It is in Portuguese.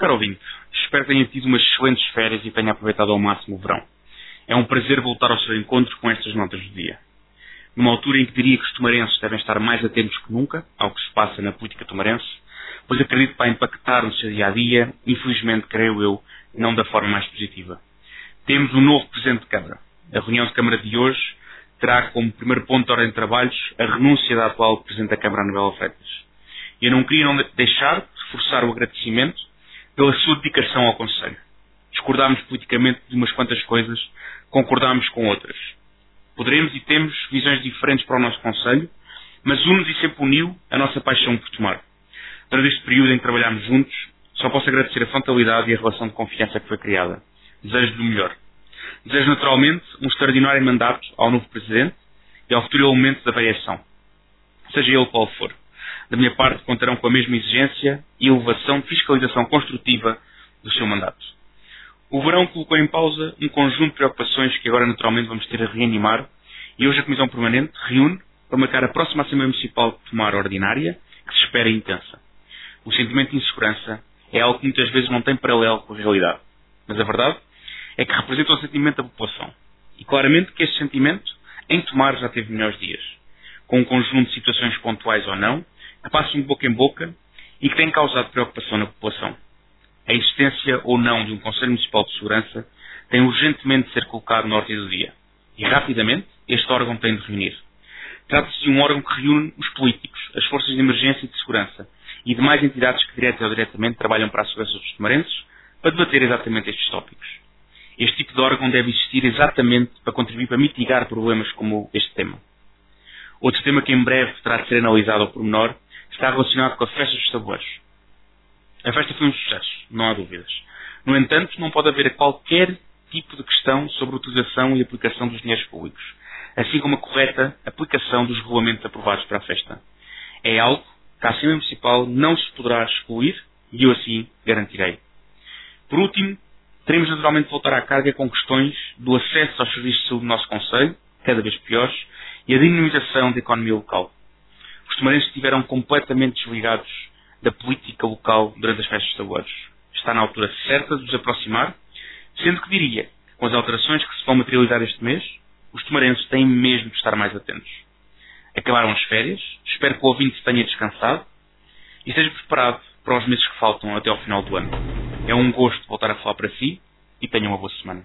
Caro ouvinte, espero que tenha tido umas excelentes férias e tenha aproveitado ao máximo o verão. É um prazer voltar ao seu encontro com estas notas do dia. Numa altura em que diria que os tomarenses devem estar mais atentos que nunca ao que se passa na política tomarense, pois acredito que vai impactar no seu dia a dia, infelizmente, creio eu, não da forma mais positiva. Temos um novo Presidente de Câmara. A reunião de Câmara de hoje terá como primeiro ponto de ordem de trabalhos a renúncia da atual Presidente da Câmara, Anabela Freitas. Eu não queria não deixar de reforçar o agradecimento pela sua dedicação ao Conselho. Discordámos politicamente de umas quantas coisas, concordámos com outras. Poderemos e temos visões diferentes para o nosso Conselho, mas une-nos e sempre uniu a nossa paixão por tomar. Durante este período em que trabalhámos juntos, só posso agradecer a frontalidade e a relação de confiança que foi criada. Desejo-lhe o melhor. Desejo naturalmente um extraordinário mandato ao novo Presidente e ao futuro elemento da variação. Seja ele qual for. Da minha parte, contarão com a mesma exigência e elevação de fiscalização construtiva do seu mandato. O verão colocou em pausa um conjunto de preocupações que agora naturalmente vamos ter a reanimar e hoje a Comissão Permanente reúne para marcar a próxima Assembleia Municipal de Tomar Ordinária, que se espera intensa. O sentimento de insegurança é algo que muitas vezes não tem paralelo com a realidade. Mas a verdade é que representa o sentimento da população. E claramente que este sentimento, em Tomar, já teve melhores dias. Com um conjunto de situações pontuais ou não, que passam de boca em boca e que têm causado preocupação na população. A existência ou não de um Conselho Municipal de Segurança tem urgentemente de ser colocado na ordem do dia. E rapidamente este órgão tem de reunir. Trata-se de um órgão que reúne os políticos, as forças de emergência e de segurança e demais entidades que direta ou diretamente trabalham para a segurança dos tomarenses para debater exatamente estes tópicos. Este tipo de órgão deve existir exatamente para contribuir para mitigar problemas como este tema. Outro tema que em breve terá de ser analisado ao pormenor está relacionado com a festa dos tabuleiros. A festa foi um sucesso, não há dúvidas. No entanto, não pode haver qualquer tipo de questão sobre a utilização e aplicação dos dinheiros públicos, assim como a correta aplicação dos regulamentos aprovados para a festa. É algo que a Assembleia Municipal não se poderá excluir e eu assim garantirei. Por último, teremos naturalmente de voltar à carga com questões do acesso aos serviços de saúde do nosso Conselho, cada vez piores, e a dinamização da economia local. Tomarenses estiveram completamente desligados da política local durante as festas estaduais. Está na altura certa de os aproximar, sendo que diria com as alterações que se vão materializar este mês, os tomarenses têm mesmo de estar mais atentos. Acabaram as férias, espero que o ouvinte tenha descansado e esteja preparado para os meses que faltam até ao final do ano. É um gosto voltar a falar para si e tenha uma boa semana.